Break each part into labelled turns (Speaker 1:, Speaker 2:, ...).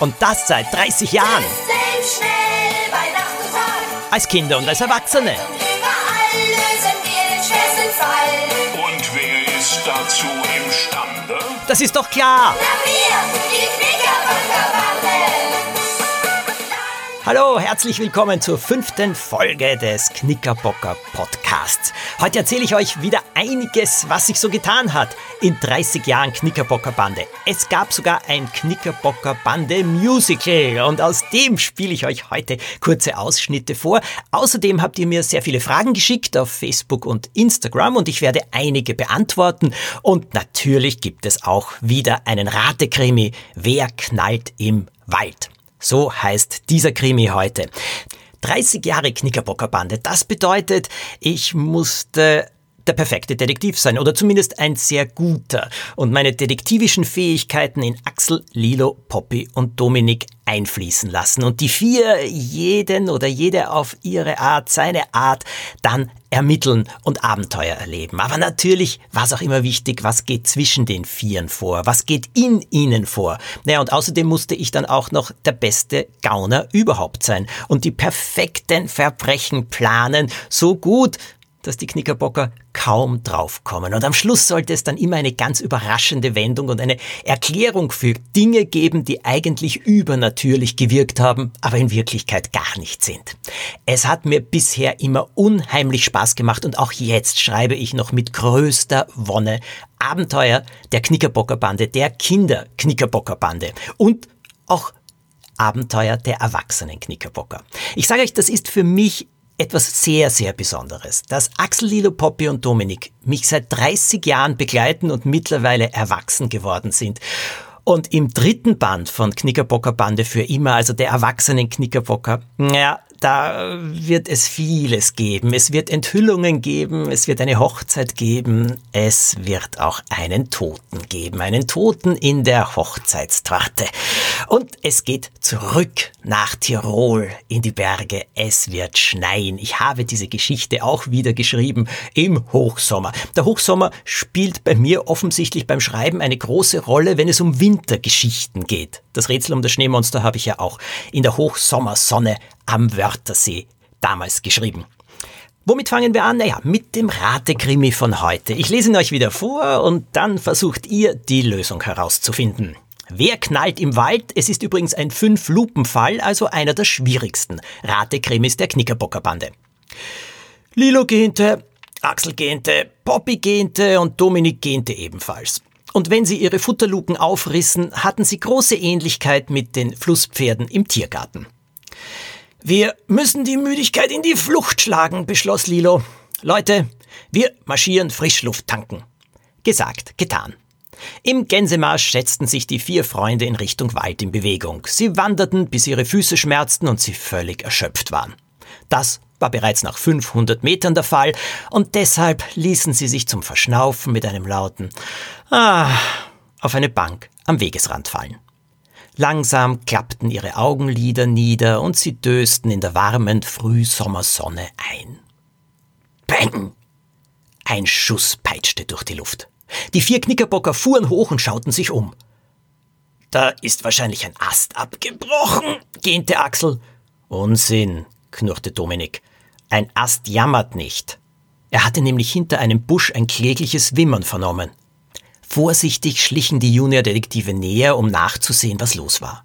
Speaker 1: Und das seit 30 Jahren.
Speaker 2: schnell bei Nacht und Tag.
Speaker 1: Als Kinder und als Erwachsene.
Speaker 2: Überall lösen wir den schwersten Fall.
Speaker 3: Und wer ist dazu imstande?
Speaker 1: Das ist doch klar.
Speaker 2: Na wir, die.
Speaker 1: Hallo, herzlich willkommen zur fünften Folge des Knickerbocker Podcasts. Heute erzähle ich euch wieder einiges, was sich so getan hat in 30 Jahren Knickerbocker Bande. Es gab sogar ein Knickerbocker Bande Musical und aus dem spiele ich euch heute kurze Ausschnitte vor. Außerdem habt ihr mir sehr viele Fragen geschickt auf Facebook und Instagram und ich werde einige beantworten und natürlich gibt es auch wieder einen Ratekrimi. Wer knallt im Wald? So heißt dieser Krimi heute. 30 Jahre Knickerbockerbande. Das bedeutet, ich musste der perfekte Detektiv sein oder zumindest ein sehr guter und meine detektivischen Fähigkeiten in Axel, Lilo, Poppy und Dominik einfließen lassen und die vier jeden oder jede auf ihre Art, seine Art dann ermitteln und Abenteuer erleben. Aber natürlich war es auch immer wichtig, was geht zwischen den Vieren vor, was geht in ihnen vor. Naja, und außerdem musste ich dann auch noch der beste Gauner überhaupt sein und die perfekten Verbrechen planen, so gut, dass die Knickerbocker kaum draufkommen. Und am Schluss sollte es dann immer eine ganz überraschende Wendung und eine Erklärung für Dinge geben, die eigentlich übernatürlich gewirkt haben, aber in Wirklichkeit gar nicht sind. Es hat mir bisher immer unheimlich Spaß gemacht und auch jetzt schreibe ich noch mit größter Wonne Abenteuer der Knickerbockerbande, der Kinder Knickerbockerbande und auch Abenteuer der erwachsenen Knickerbocker. Ich sage euch, das ist für mich etwas sehr, sehr Besonderes, dass Axel, Lilo, Poppy und Dominik mich seit 30 Jahren begleiten und mittlerweile erwachsen geworden sind. Und im dritten Band von Knickerbocker Bande für immer, also der erwachsenen Knickerbocker, ja, da wird es vieles geben. Es wird Enthüllungen geben, es wird eine Hochzeit geben, es wird auch einen Toten geben, einen Toten in der Hochzeitstorte. Und es geht zurück nach Tirol in die Berge. Es wird schneien. Ich habe diese Geschichte auch wieder geschrieben im Hochsommer. Der Hochsommer spielt bei mir offensichtlich beim Schreiben eine große Rolle, wenn es um Wintergeschichten geht. Das Rätsel um das Schneemonster habe ich ja auch in der Hochsommersonne am Wörthersee damals geschrieben. Womit fangen wir an? Naja, mit dem Ratekrimi von heute. Ich lese ihn euch wieder vor und dann versucht ihr, die Lösung herauszufinden. Wer knallt im Wald? Es ist übrigens ein Fünf-Lupen-Fall, also einer der schwierigsten Ratekrimis der Knickerbockerbande. Lilo gähnte, Axel gähnte, Poppy gähnte und Dominik gähnte ebenfalls. Und wenn sie ihre Futterluken aufrissen, hatten sie große Ähnlichkeit mit den Flusspferden im Tiergarten. Wir müssen die Müdigkeit in die Flucht schlagen, beschloss Lilo. Leute, wir marschieren Frischluft tanken. Gesagt, getan. Im Gänsemarsch setzten sich die vier Freunde in Richtung Wald in Bewegung. Sie wanderten, bis ihre Füße schmerzten und sie völlig erschöpft waren. Das war bereits nach 500 Metern der Fall und deshalb ließen sie sich zum Verschnaufen mit einem lauten Ah auf eine Bank am Wegesrand fallen. Langsam klappten ihre Augenlider nieder und sie dösten in der warmen Frühsommersonne ein. Bang! Ein Schuss peitschte durch die Luft. Die vier Knickerbocker fuhren hoch und schauten sich um. Da ist wahrscheinlich ein Ast abgebrochen, gähnte Axel. Unsinn, knurrte Dominik. Ein Ast jammert nicht. Er hatte nämlich hinter einem Busch ein klägliches Wimmern vernommen. Vorsichtig schlichen die Juniordetektive näher, um nachzusehen, was los war.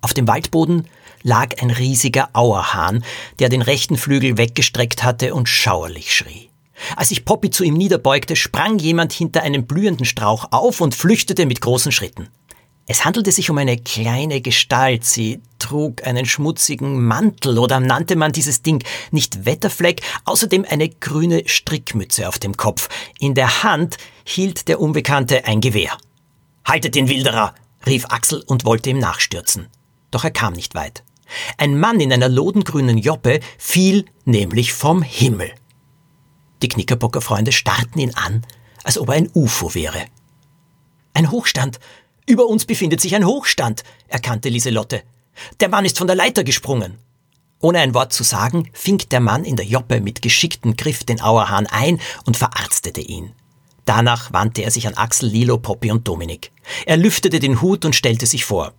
Speaker 1: Auf dem Waldboden lag ein riesiger Auerhahn, der den rechten Flügel weggestreckt hatte und schauerlich schrie. Als sich Poppy zu ihm niederbeugte, sprang jemand hinter einem blühenden Strauch auf und flüchtete mit großen Schritten. Es handelte sich um eine kleine Gestalt. Sie trug einen schmutzigen Mantel oder nannte man dieses Ding nicht Wetterfleck, außerdem eine grüne Strickmütze auf dem Kopf. In der Hand hielt der Unbekannte ein Gewehr. Haltet den Wilderer! rief Axel und wollte ihm nachstürzen. Doch er kam nicht weit. Ein Mann in einer lodengrünen Joppe fiel nämlich vom Himmel. Die Knickerbocker Freunde starrten ihn an, als ob er ein UFO wäre. Ein Hochstand. Über uns befindet sich ein Hochstand, erkannte Lieselotte. Der Mann ist von der Leiter gesprungen. Ohne ein Wort zu sagen, fing der Mann in der Joppe mit geschicktem Griff den Auerhahn ein und verarztete ihn. Danach wandte er sich an Axel, Lilo, Poppy und Dominik. Er lüftete den Hut und stellte sich vor.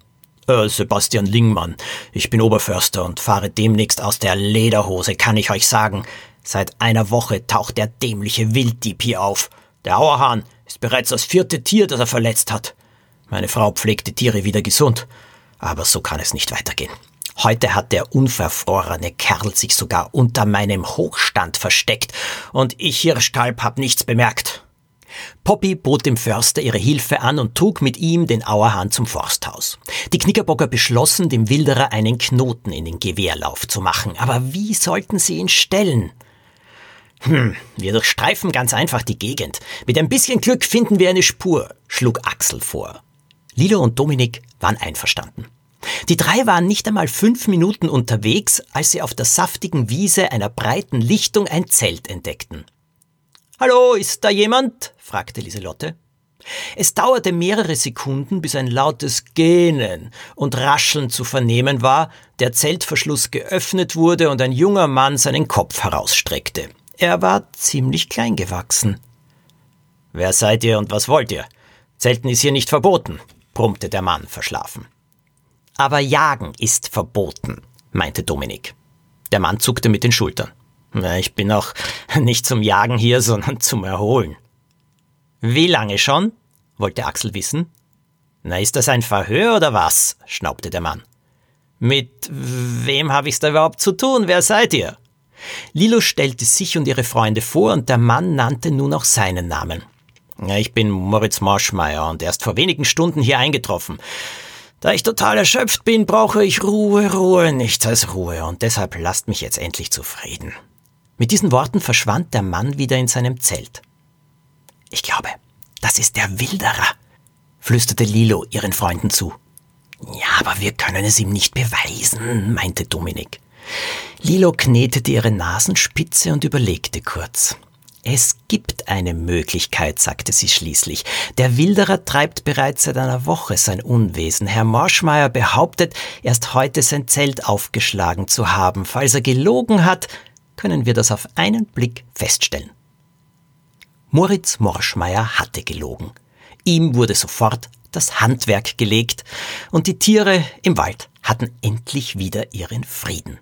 Speaker 1: Äh, Sebastian Lingmann. Ich bin Oberförster und fahre demnächst aus der Lederhose, kann ich euch sagen. Seit einer Woche taucht der dämliche Wilddieb hier auf. Der Auerhahn ist bereits das vierte Tier, das er verletzt hat. Meine Frau pflegt die Tiere wieder gesund. Aber so kann es nicht weitergehen. Heute hat der unverfrorene Kerl sich sogar unter meinem Hochstand versteckt und ich Hirschkalb hab nichts bemerkt. Poppy bot dem Förster ihre Hilfe an und trug mit ihm den Auerhahn zum Forsthaus. Die Knickerbocker beschlossen, dem Wilderer einen Knoten in den Gewehrlauf zu machen. Aber wie sollten sie ihn stellen? Hm, wir durchstreifen ganz einfach die Gegend. Mit ein bisschen Glück finden wir eine Spur, schlug Axel vor. Lilo und Dominik waren einverstanden. Die drei waren nicht einmal fünf Minuten unterwegs, als sie auf der saftigen Wiese einer breiten Lichtung ein Zelt entdeckten. Hallo, ist da jemand? fragte Lieselotte. Es dauerte mehrere Sekunden, bis ein lautes Gähnen und Rascheln zu vernehmen war, der Zeltverschluss geöffnet wurde und ein junger Mann seinen Kopf herausstreckte. Er war ziemlich klein gewachsen. Wer seid ihr und was wollt ihr? Zelten ist hier nicht verboten, brummte der Mann verschlafen. Aber Jagen ist verboten, meinte Dominik. Der Mann zuckte mit den Schultern. Ich bin auch nicht zum Jagen hier, sondern zum Erholen. Wie lange schon? wollte Axel wissen. Na, ist das ein Verhör oder was? schnaubte der Mann. Mit wem habe ich's da überhaupt zu tun? Wer seid ihr? Lilo stellte sich und ihre Freunde vor und der Mann nannte nun auch seinen Namen. Ich bin Moritz Marschmeier und erst vor wenigen Stunden hier eingetroffen. Da ich total erschöpft bin, brauche ich Ruhe, Ruhe, nichts als Ruhe, und deshalb lasst mich jetzt endlich zufrieden. Mit diesen Worten verschwand der Mann wieder in seinem Zelt. Ich glaube, das ist der Wilderer, flüsterte Lilo ihren Freunden zu. Ja, aber wir können es ihm nicht beweisen, meinte Dominik. Lilo knetete ihre Nasenspitze und überlegte kurz. Es gibt eine Möglichkeit, sagte sie schließlich. Der Wilderer treibt bereits seit einer Woche sein Unwesen. Herr Morschmeier behauptet, erst heute sein Zelt aufgeschlagen zu haben. Falls er gelogen hat, können wir das auf einen Blick feststellen. Moritz Morschmeier hatte gelogen. Ihm wurde sofort das Handwerk gelegt und die Tiere im Wald hatten endlich wieder ihren Frieden.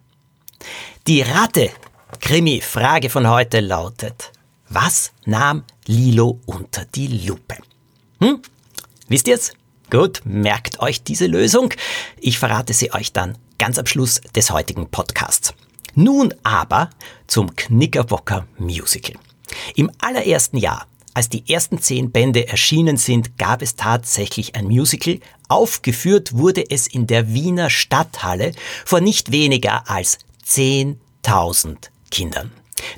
Speaker 1: Die Rate Krimi-Frage von heute lautet, was nahm Lilo unter die Lupe? Hm? Wisst ihr's? Gut, merkt euch diese Lösung. Ich verrate sie euch dann ganz am Schluss des heutigen Podcasts. Nun aber zum Knickerbocker Musical. Im allerersten Jahr, als die ersten zehn Bände erschienen sind, gab es tatsächlich ein Musical. Aufgeführt wurde es in der Wiener Stadthalle vor nicht weniger als 10.000 Kindern.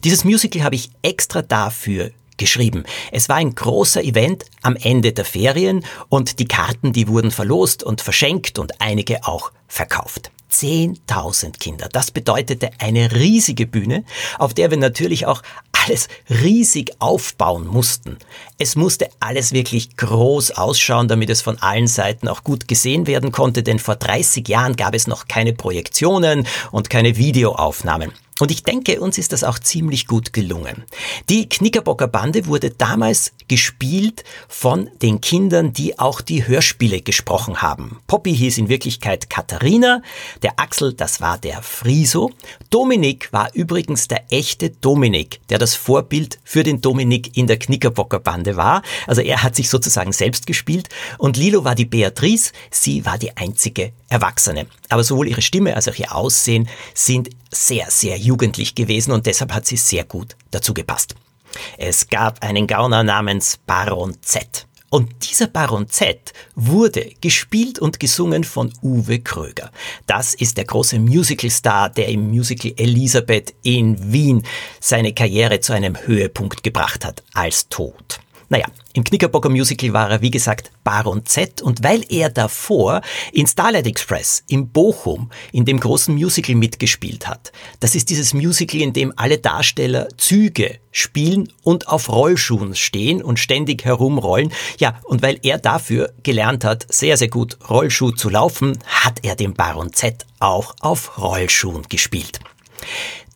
Speaker 1: Dieses Musical habe ich extra dafür geschrieben. Es war ein großer Event am Ende der Ferien und die Karten, die wurden verlost und verschenkt und einige auch verkauft. 10.000 Kinder. Das bedeutete eine riesige Bühne, auf der wir natürlich auch alles riesig aufbauen mussten. Es musste alles wirklich groß ausschauen, damit es von allen Seiten auch gut gesehen werden konnte, denn vor 30 Jahren gab es noch keine Projektionen und keine Videoaufnahmen. Und ich denke, uns ist das auch ziemlich gut gelungen. Die Knickerbocker Bande wurde damals gespielt von den Kindern, die auch die Hörspiele gesprochen haben. Poppy hieß in Wirklichkeit Katharina, der Axel, das war der Friso. Dominik war übrigens der echte Dominik, der das Vorbild für den Dominik in der Knickerbocker Bande war. Also er hat sich sozusagen selbst gespielt. Und Lilo war die Beatrice, sie war die einzige Erwachsene. Aber sowohl ihre Stimme als auch ihr Aussehen sind sehr, sehr jugendlich gewesen und deshalb hat sie sehr gut dazu gepasst. Es gab einen Gauner namens Baron Z. Und dieser Baron Z wurde gespielt und gesungen von Uwe Kröger. Das ist der große Musicalstar, der im Musical Elisabeth in Wien seine Karriere zu einem Höhepunkt gebracht hat als Tod. Naja, im Knickerbocker Musical war er, wie gesagt, Baron Z und weil er davor in Starlight Express in Bochum in dem großen Musical mitgespielt hat. Das ist dieses Musical, in dem alle Darsteller Züge spielen und auf Rollschuhen stehen und ständig herumrollen. Ja, und weil er dafür gelernt hat, sehr, sehr gut Rollschuh zu laufen, hat er den Baron Z auch auf Rollschuhen gespielt.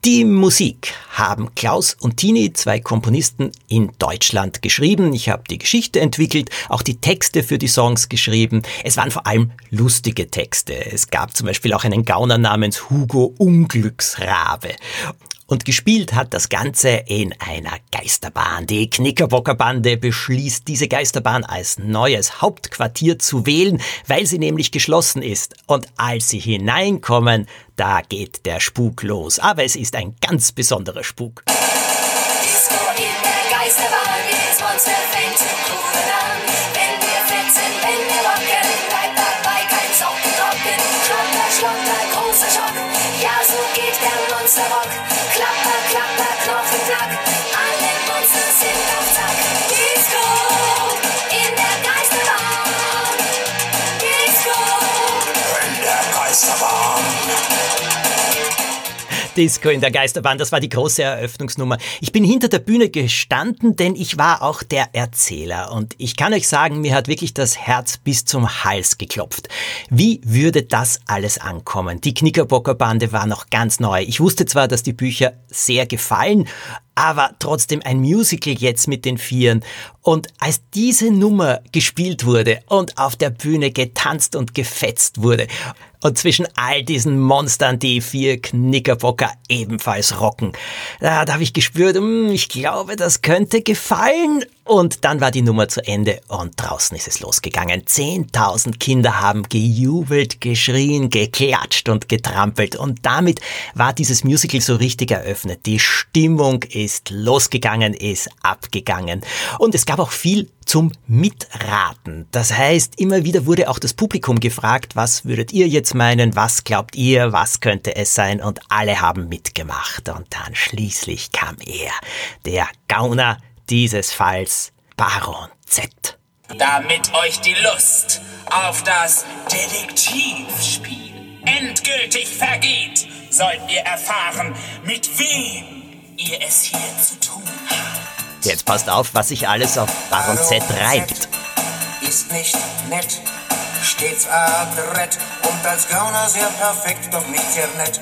Speaker 1: Die Musik haben Klaus und Tini, zwei Komponisten in Deutschland, geschrieben. Ich habe die Geschichte entwickelt, auch die Texte für die Songs geschrieben. Es waren vor allem lustige Texte. Es gab zum Beispiel auch einen Gauner namens Hugo Unglücksrabe. Und gespielt hat das Ganze in einer Geisterbahn. Die Knickerbocker Bande beschließt, diese Geisterbahn als neues Hauptquartier zu wählen, weil sie nämlich geschlossen ist. Und als sie hineinkommen, da geht der Spuk los. Aber es ist ein ganz besonderer Spuk.
Speaker 2: Disco in der Geisterbahn,
Speaker 1: das war die große Eröffnungsnummer. Ich bin hinter der Bühne gestanden, denn ich war auch der Erzähler. Und ich kann euch sagen, mir hat wirklich das Herz bis zum Hals geklopft. Wie würde das alles ankommen? Die Knickerbocker Bande war noch ganz neu. Ich wusste zwar, dass die Bücher sehr gefallen, aber trotzdem ein Musical jetzt mit den Vieren. Und als diese Nummer gespielt wurde und auf der Bühne getanzt und gefetzt wurde und zwischen all diesen Monstern die vier Knickerbocker ebenfalls rocken, da, da habe ich gespürt, hm, ich glaube, das könnte gefallen. Und dann war die Nummer zu Ende und draußen ist es losgegangen. Zehntausend Kinder haben gejubelt, geschrien, geklatscht und getrampelt. Und damit war dieses Musical so richtig eröffnet. Die Stimmung ist losgegangen, ist abgegangen. Und es gab auch viel zum Mitraten. Das heißt, immer wieder wurde auch das Publikum gefragt, was würdet ihr jetzt meinen, was glaubt ihr, was könnte es sein? Und alle haben mitgemacht. Und dann schließlich kam er, der Gauner dieses Falls, Baron Z.
Speaker 3: Damit euch die Lust auf das Detektivspiel endgültig vergeht, sollt ihr erfahren, mit wem ihr es hier zu tun habt.
Speaker 1: Jetzt passt auf, was sich alles auf Baron Z reibt.
Speaker 4: Ist nicht nett, stets adrett und als Gauner sehr perfekt, doch nicht sehr nett.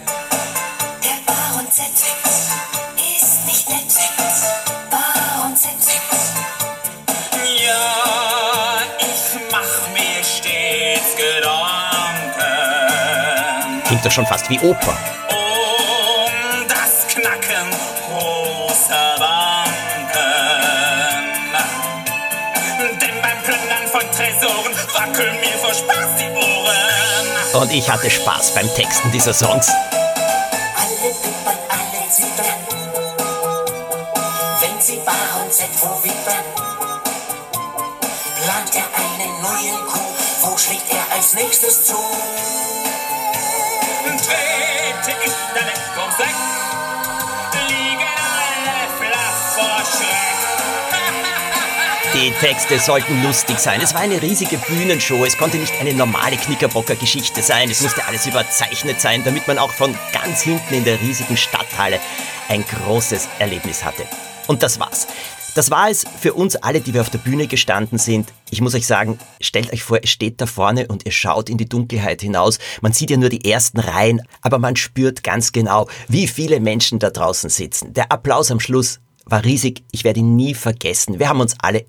Speaker 1: Klingt doch schon fast wie Oper.
Speaker 3: um das Knacken großer Banken. Denn beim Plündern von Tresoren wackeln mir vor Spaß die Ohren.
Speaker 1: Und ich hatte Spaß beim Texten dieser Songs.
Speaker 4: Alle wippern, alle zittern, wenn sie Baron Z wo wippern. Plant er einen neuen Coup, wo schlägt er als nächstes zu?
Speaker 1: Die Texte sollten lustig sein. Es war eine riesige Bühnenshow. Es konnte nicht eine normale Knickerbocker-Geschichte sein. Es musste alles überzeichnet sein, damit man auch von ganz hinten in der riesigen Stadthalle ein großes Erlebnis hatte. Und das war's. Das war es für uns alle, die wir auf der Bühne gestanden sind. Ich muss euch sagen, stellt euch vor, ihr steht da vorne und ihr schaut in die Dunkelheit hinaus. Man sieht ja nur die ersten Reihen, aber man spürt ganz genau, wie viele Menschen da draußen sitzen. Der Applaus am Schluss war riesig. Ich werde ihn nie vergessen. Wir haben uns alle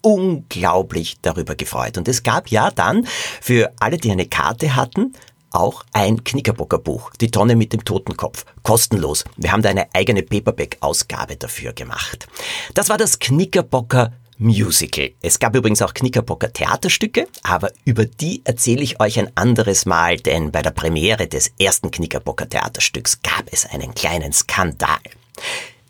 Speaker 1: unglaublich darüber gefreut. Und es gab ja dann für alle, die eine Karte hatten, auch ein Knickerbocker Buch, Die Tonne mit dem Totenkopf, kostenlos. Wir haben da eine eigene Paperback-Ausgabe dafür gemacht. Das war das Knickerbocker Musical. Es gab übrigens auch Knickerbocker Theaterstücke, aber über die erzähle ich euch ein anderes Mal, denn bei der Premiere des ersten Knickerbocker Theaterstücks gab es einen kleinen Skandal.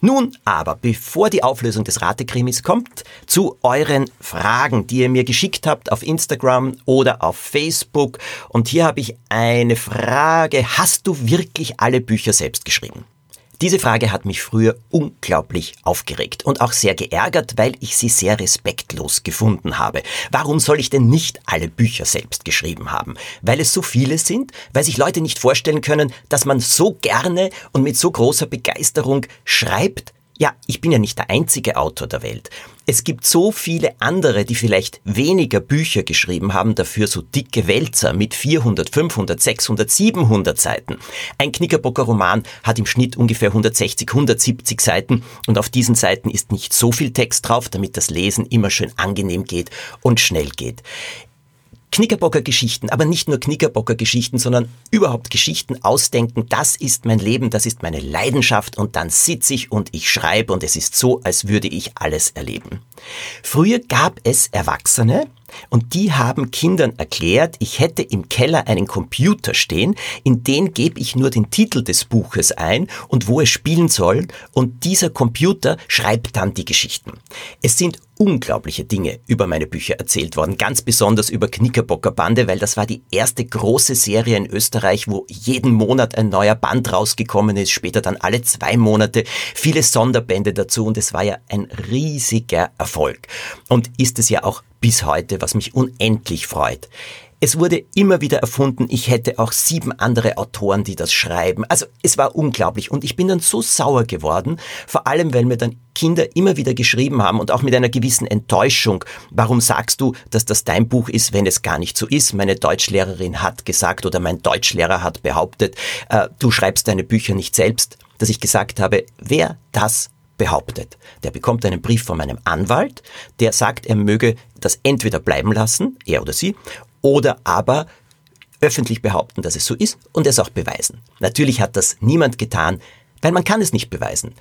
Speaker 1: Nun aber, bevor die Auflösung des Ratekrimis kommt, zu euren Fragen, die ihr mir geschickt habt auf Instagram oder auf Facebook. Und hier habe ich eine Frage. Hast du wirklich alle Bücher selbst geschrieben? Diese Frage hat mich früher unglaublich aufgeregt und auch sehr geärgert, weil ich sie sehr respektlos gefunden habe. Warum soll ich denn nicht alle Bücher selbst geschrieben haben? Weil es so viele sind? Weil sich Leute nicht vorstellen können, dass man so gerne und mit so großer Begeisterung schreibt? Ja, ich bin ja nicht der einzige Autor der Welt. Es gibt so viele andere, die vielleicht weniger Bücher geschrieben haben, dafür so dicke Wälzer mit 400, 500, 600, 700 Seiten. Ein Knickerbocker Roman hat im Schnitt ungefähr 160, 170 Seiten und auf diesen Seiten ist nicht so viel Text drauf, damit das Lesen immer schön angenehm geht und schnell geht. Knickerbocker Geschichten, aber nicht nur Knickerbocker Geschichten, sondern überhaupt Geschichten ausdenken, das ist mein Leben, das ist meine Leidenschaft und dann sitze ich und ich schreibe und es ist so, als würde ich alles erleben. Früher gab es Erwachsene, und die haben Kindern erklärt, ich hätte im Keller einen Computer stehen, in den gebe ich nur den Titel des Buches ein und wo es spielen soll und dieser Computer schreibt dann die Geschichten. Es sind unglaubliche Dinge über meine Bücher erzählt worden, ganz besonders über Knickerbocker Bande, weil das war die erste große Serie in Österreich, wo jeden Monat ein neuer Band rausgekommen ist, später dann alle zwei Monate, viele Sonderbände dazu und es war ja ein riesiger Erfolg. Und ist es ja auch bis heute, was mich unendlich freut. Es wurde immer wieder erfunden, ich hätte auch sieben andere Autoren, die das schreiben. Also es war unglaublich und ich bin dann so sauer geworden, vor allem weil mir dann Kinder immer wieder geschrieben haben und auch mit einer gewissen Enttäuschung. Warum sagst du, dass das dein Buch ist, wenn es gar nicht so ist? Meine Deutschlehrerin hat gesagt oder mein Deutschlehrer hat behauptet, äh, du schreibst deine Bücher nicht selbst. Dass ich gesagt habe, wer das behauptet. Der bekommt einen Brief von meinem Anwalt, der sagt, er möge das entweder bleiben lassen, er oder sie, oder aber öffentlich behaupten, dass es so ist und es auch beweisen. Natürlich hat das niemand getan, weil man kann es nicht beweisen.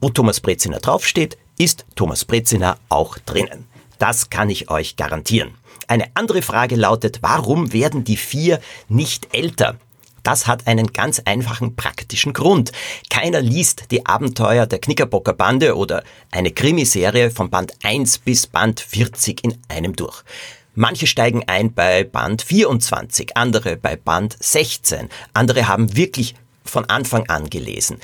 Speaker 1: Wo Thomas Breziner draufsteht, ist Thomas Breziner auch drinnen. Das kann ich euch garantieren. Eine andere Frage lautet, warum werden die vier nicht älter? Das hat einen ganz einfachen praktischen Grund. Keiner liest die Abenteuer der Knickerbocker Bande oder eine Krimiserie von Band 1 bis Band 40 in einem durch. Manche steigen ein bei Band 24, andere bei Band 16, andere haben wirklich von Anfang an gelesen.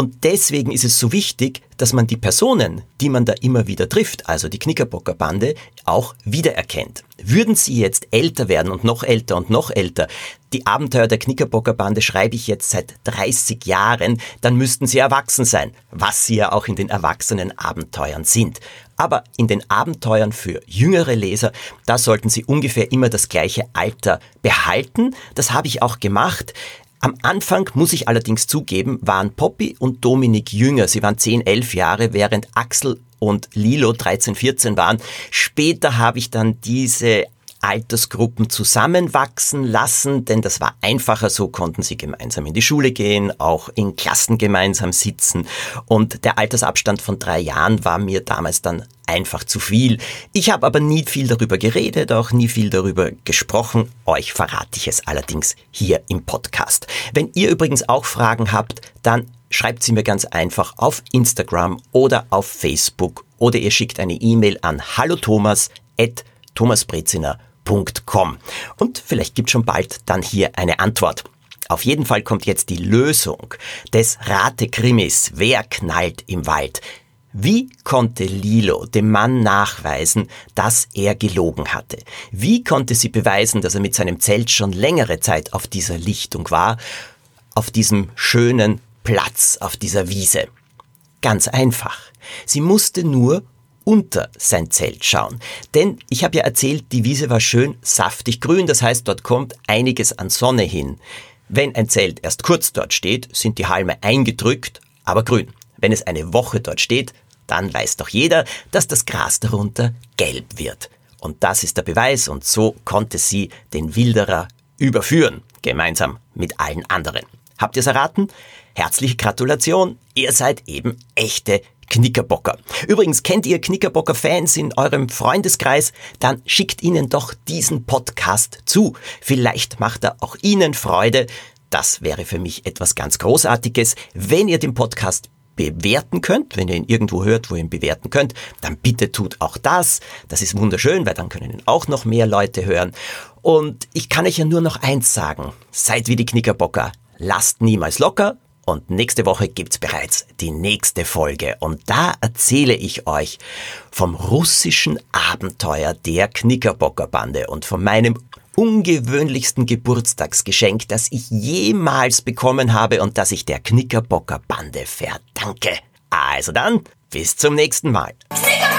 Speaker 1: Und deswegen ist es so wichtig, dass man die Personen, die man da immer wieder trifft, also die Knickerbocker Bande, auch wiedererkennt. Würden sie jetzt älter werden und noch älter und noch älter, die Abenteuer der Knickerbocker Bande schreibe ich jetzt seit 30 Jahren, dann müssten sie erwachsen sein, was sie ja auch in den erwachsenen Abenteuern sind. Aber in den Abenteuern für jüngere Leser, da sollten sie ungefähr immer das gleiche Alter behalten. Das habe ich auch gemacht. Am Anfang, muss ich allerdings zugeben, waren Poppy und Dominik jünger. Sie waren 10, 11 Jahre, während Axel und Lilo 13, 14 waren. Später habe ich dann diese Altersgruppen zusammenwachsen lassen, denn das war einfacher, so konnten sie gemeinsam in die Schule gehen, auch in Klassen gemeinsam sitzen und der Altersabstand von drei Jahren war mir damals dann einfach zu viel. Ich habe aber nie viel darüber geredet, auch nie viel darüber gesprochen. Euch verrate ich es allerdings hier im Podcast. Wenn ihr übrigens auch Fragen habt, dann schreibt sie mir ganz einfach auf Instagram oder auf Facebook oder ihr schickt eine E-Mail an hallothomas@thomasbreziner www.ftf.com. Und vielleicht gibt schon bald dann hier eine Antwort. Auf jeden Fall kommt jetzt die Lösung des Ratekrimis. Wer knallt im Wald? Wie konnte Lilo dem Mann nachweisen, dass er gelogen hatte? Wie konnte sie beweisen, dass er mit seinem Zelt schon längere Zeit auf dieser Lichtung war, auf diesem schönen Platz, auf dieser Wiese? Ganz einfach. Sie musste nur unter sein Zelt schauen. Denn ich habe ja erzählt, die Wiese war schön saftig grün, das heißt, dort kommt einiges an Sonne hin. Wenn ein Zelt erst kurz dort steht, sind die Halme eingedrückt, aber grün. Wenn es eine Woche dort steht, dann weiß doch jeder, dass das Gras darunter gelb wird. Und das ist der Beweis und so konnte sie den Wilderer überführen, gemeinsam mit allen anderen. Habt ihr es erraten? Herzliche Gratulation, ihr seid eben echte Knickerbocker. Übrigens, kennt ihr Knickerbocker-Fans in eurem Freundeskreis? Dann schickt ihnen doch diesen Podcast zu. Vielleicht macht er auch ihnen Freude. Das wäre für mich etwas ganz Großartiges. Wenn ihr den Podcast bewerten könnt, wenn ihr ihn irgendwo hört, wo ihr ihn bewerten könnt, dann bitte tut auch das. Das ist wunderschön, weil dann können ihn auch noch mehr Leute hören. Und ich kann euch ja nur noch eins sagen. Seid wie die Knickerbocker. Lasst niemals locker und nächste Woche gibt's bereits die nächste Folge. Und da erzähle ich euch vom russischen Abenteuer der Knickerbocker Bande und von meinem ungewöhnlichsten Geburtstagsgeschenk, das ich jemals bekommen habe und das ich der Knickerbocker Bande verdanke. Also dann, bis zum nächsten Mal.
Speaker 2: Knickerbocker